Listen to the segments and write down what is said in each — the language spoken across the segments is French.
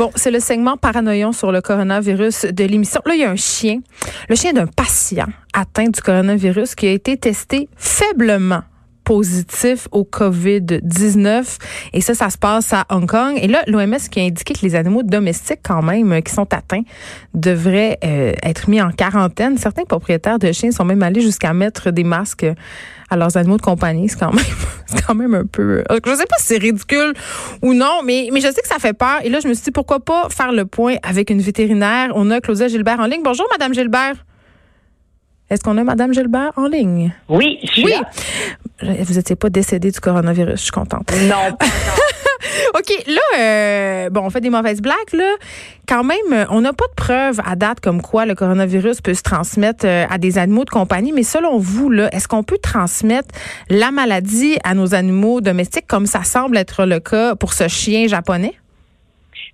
Bon, c'est le segment paranoïon sur le coronavirus de l'émission. Là, il y a un chien, le chien d'un patient atteint du coronavirus qui a été testé faiblement positif au COVID-19. Et ça, ça se passe à Hong Kong. Et là, l'OMS qui a indiqué que les animaux domestiques, quand même, euh, qui sont atteints, devraient euh, être mis en quarantaine. Certains propriétaires de chiens sont même allés jusqu'à mettre des masques à leurs animaux de compagnie. C'est quand même, c'est quand même un peu. Euh, je sais pas si c'est ridicule ou non, mais, mais je sais que ça fait peur. Et là, je me suis dit, pourquoi pas faire le point avec une vétérinaire? On a Claudia Gilbert en ligne. Bonjour, Madame Gilbert. Est-ce qu'on a Madame Gilbert en ligne? Oui, je suis oui. là. Vous n'étiez pas décédée du coronavirus, je suis contente. Non, pas OK, là, euh, bon, on fait des mauvaises blagues, là. Quand même, on n'a pas de preuves à date comme quoi le coronavirus peut se transmettre euh, à des animaux de compagnie. Mais selon vous, là, est-ce qu'on peut transmettre la maladie à nos animaux domestiques comme ça semble être le cas pour ce chien japonais?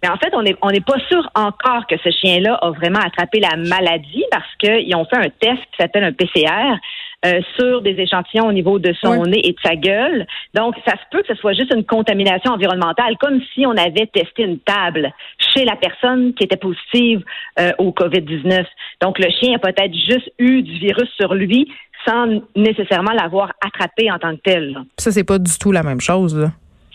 Mais en fait, on n'est on est pas sûr encore que ce chien-là a vraiment attrapé la maladie parce qu'ils ont fait un test qui s'appelle un PCR euh, sur des échantillons au niveau de son Oui. nez et de sa gueule. Donc, ça se peut que ce soit juste une contamination environnementale, comme si on avait testé une table chez la personne qui était positive euh, au COVID-19. Donc, le chien a peut-être juste eu du virus sur lui sans nécessairement l'avoir attrapé en tant que tel. Ça, c'est pas du tout la même chose, là.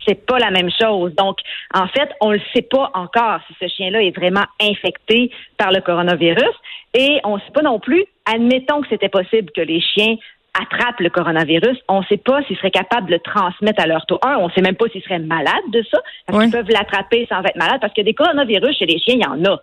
C'est pas la même chose. Donc, en fait, on ne sait pas encore si ce chien-là est vraiment infecté par le coronavirus. Et on ne sait pas non plus, admettons que c'était possible que les chiens attrapent le coronavirus, on ne sait pas s'ils seraient capables de le transmettre à leur tour. Un, on ne sait même pas s'ils seraient malades de ça, parce qu'ils peuvent l'attraper sans être malades, parce que des coronavirus chez les chiens, il y en a.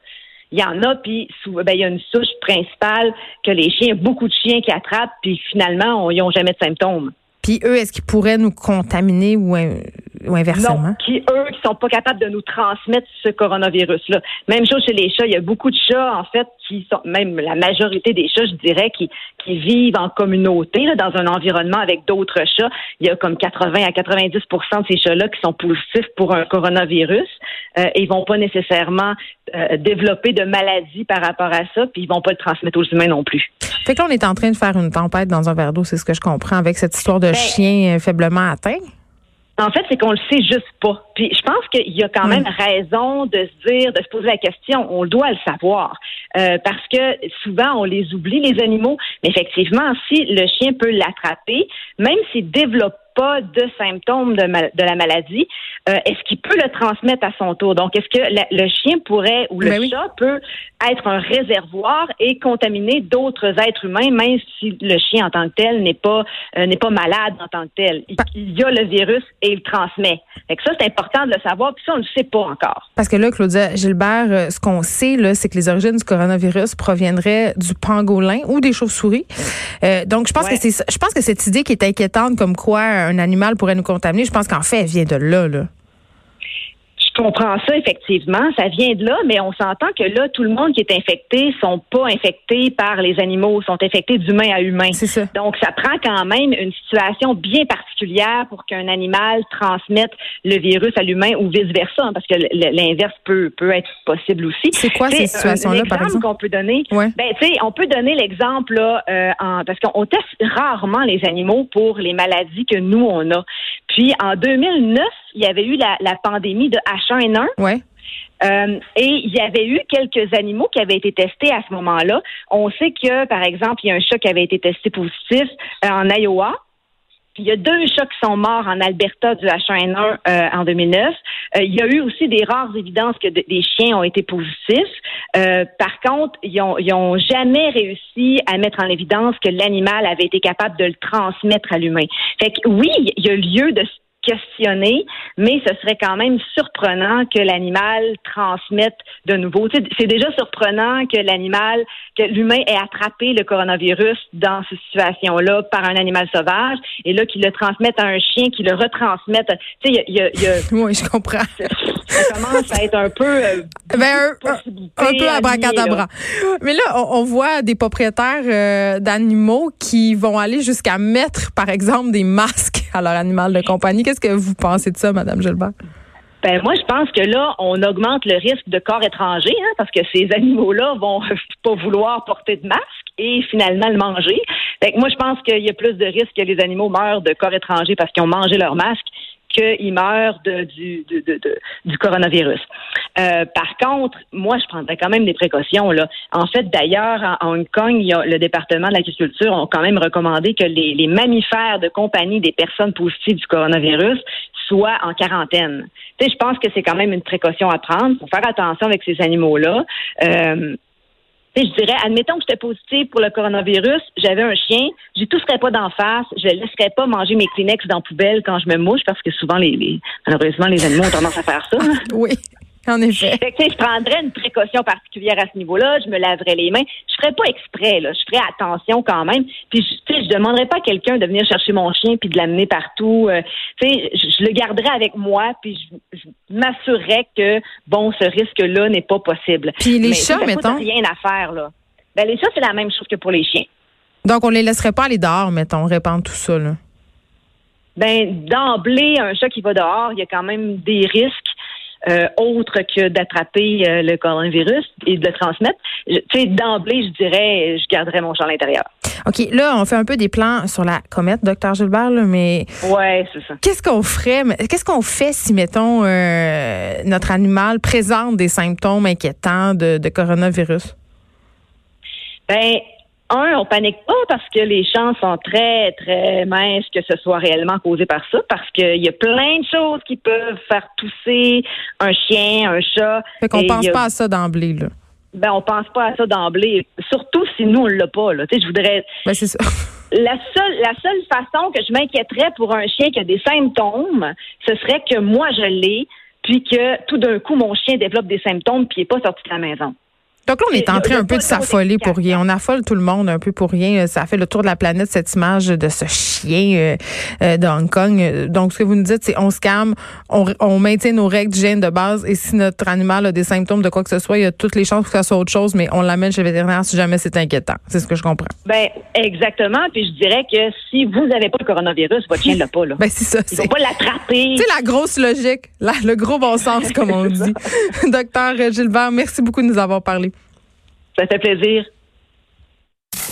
Il y en a, puis ben, il y a une souche principale que les chiens, beaucoup de chiens qui attrapent, puis finalement, on- ils n'ont jamais de symptômes. Puis eux, est-ce qu'ils pourraient nous contaminer ou, in- ou inversement? Non, qui eux qui sont pas capables de nous transmettre ce coronavirus-là. Même chose chez les chats. Il y a beaucoup de chats en fait qui sont, même la majorité des chats, je dirais, qui qui vivent en communauté là, dans un environnement avec d'autres chats. Il y a comme 80 à 90% de ces chats-là qui sont positifs pour un coronavirus. Euh, et ils vont pas nécessairement euh, développer de maladies par rapport à ça, puis ils vont pas le transmettre aux humains non plus. Fait que là, on est en train de faire une tempête dans un verre d'eau, c'est ce que je comprends, avec cette histoire de Ben, chien euh, faiblement atteint. En fait, c'est qu'on le sait juste pas. Puis je pense qu'il y a quand même raison de se dire, de se poser la question. On doit le savoir. Euh, parce que souvent, on les oublie, les animaux. Mais effectivement, si le chien peut l'attraper, même s'il développe pas de symptômes de, mal- de la maladie, euh, est-ce qu'il peut le transmettre à son tour? Donc, est-ce que la- le chien pourrait ou le Ben oui. chat peut être un réservoir et contaminer d'autres êtres humains, même si le chien en tant que tel n'est pas euh, n'est pas malade en tant que tel? Il, il y a le virus et il le transmet. Fait que ça, c'est important de le savoir, puis ça, on ne le sait pas encore. Parce que là, Claudia Gilbert, euh, ce qu'on sait, là, c'est que les origines du coronavirus proviendraient du pangolin ou des chauves-souris. Euh, donc, je pense Ouais. que c'est, je pense que cette idée qui est inquiétante, comme quoi un animal pourrait nous contaminer, je pense qu'en fait, elle vient de là, là. Comprends ça, effectivement. Ça vient de là, mais on s'entend que là, tout le monde qui est infecté sont pas infectés par les animaux, sont infectés d'humain à humain. C'est ça. Donc, ça prend quand même une situation bien particulière pour qu'un animal transmette le virus à l'humain ou vice-versa, hein, parce que l'inverse peut, peut être possible aussi. C'est quoi ces situations-là, par exemple? qu'on peut donner, Ouais. ben, tu sais, on peut donner l'exemple, là, euh, en- parce qu'on teste rarement les animaux pour les maladies que nous, on a. Puis, en 2009, il y avait eu la, la pandémie de H1N1. Ouais. Euh, et il y avait eu quelques animaux qui avaient été testés à ce moment-là. On sait que, par exemple, il y a un chat qui avait été testé positif euh, en Iowa. Puis il y a deux chats qui sont morts en Alberta du H1N1 euh, en 2009. Euh, il y a eu aussi des rares évidences que de- des chiens ont été positifs. Par contre, ils ont, ils ont jamais réussi à mettre en évidence que l'animal avait été capable de le transmettre à l'humain. Fait que oui, il y a lieu de questionner, mais ce serait quand même surprenant que l'animal transmette de nouveau. C'est déjà surprenant que l'animal, que l'humain ait attrapé le coronavirus dans cette situation-là par un animal sauvage, et là qu'il le transmette à un chien, qu'il le retransmette. Tu sais, il y a- y a- y a- Oui, je comprends. ça commence à être un peu euh, Ben, un, un- peu à abracadabra. Mais là, on, on voit des propriétaires euh, d'animaux qui vont aller jusqu'à mettre, par exemple, des masques à leur animal de compagnie. Qu'est-ce que vous pensez de ça, Madame Gilbert? Ben moi, je pense que là, on augmente le risque de corps étranger, hein, parce que ces animaux-là vont pas vouloir porter de masque et finalement le manger. Fait que moi, je pense qu'il y a plus de risques que les animaux meurent de corps étranger parce qu'ils ont mangé leur masque qu'il meure de, du, coronavirus. Euh, par contre, moi, je prendrais quand même des précautions. Là. En fait, d'ailleurs, en, Hong Kong, a, le département de l'agriculture ont quand même recommandé que les, mammifères de compagnie des personnes positives du coronavirus soient en quarantaine. Je pense que c'est quand même une précaution à prendre. Il faut faire attention avec ces animaux-là. Euh, je dirais, admettons que j'étais positive pour le coronavirus, j'avais un chien, je ne tousserais pas d'en face, je laisserais pas manger mes Kleenex dans la poubelle quand je me mouche, parce que souvent, les, malheureusement, les animaux ont tendance à faire ça. Oui. En effet. je prendrais une précaution particulière à ce niveau-là. Je me laverais les mains. Je ferais pas exprès, là. Je ferais attention quand même. Puis, sais, je demanderais pas à quelqu'un de venir chercher mon chien puis de l'amener partout. Euh, tu sais, je, le garderais avec moi puis je, m'assurerais que, bon, ce risque-là n'est pas possible. Puis les chats, mettons. rien à faire, là. Ben, les chats, c'est la même chose que pour les chiens. Donc, on les laisserait pas aller dehors, mettons, répandre tout ça, là. Ben, d'emblée, un chat qui va dehors, il y a quand même des risques. Euh, autre que d'attraper euh, le coronavirus et de le transmettre. Tu sais, d'emblée, je dirais, je garderais mon chat à l'intérieur. OK, là, on fait un peu des plans sur la comète, docteur Gilbert, mais... Ouais, c'est ça. Qu'est-ce qu'on ferait, qu'est-ce qu'on fait si, mettons, euh, notre animal présente des symptômes inquiétants de, de coronavirus? Ben, un, on panique pas parce que les chances sont très, très minces que ce soit réellement causé par ça, parce qu'il y a plein de choses qui peuvent faire tousser un chien, un chat. Fait qu'on pense pas à ça d'emblée, là. Ben, on pense pas à ça d'emblée. Surtout si nous, on l'a pas, là. Tu sais, je voudrais. Ben, c'est ça. La seule, la seule façon que je m'inquiéterais pour un chien qui a des symptômes, ce serait que moi, je l'ai, puis que tout d'un coup, mon chien développe des symptômes, puis il n'est pas sorti de la maison. Donc là, on est en train un peu de s'affoler pour rien. On affole tout le monde un peu pour rien. Ça fait le tour de la planète, cette image de ce chien euh, euh, de Hong Kong. Donc, ce que vous nous dites, c'est on se calme, on, maintient nos règles d'hygiène de base et si notre animal a des symptômes de quoi que ce soit, il y a toutes les chances que ça soit autre chose, mais on l'amène chez le vétérinaire si jamais c'est inquiétant. C'est ce que je comprends. Ben, exactement. Puis je dirais que si vous n'avez pas le coronavirus, votre chien l'a pas, là. Ben, c'est ça. Il faut pas l'attraper. C'est la grosse logique, le gros bon sens, comme on dit. Docteur Gilbert, merci beaucoup de nous avoir parlé. Ça fait plaisir.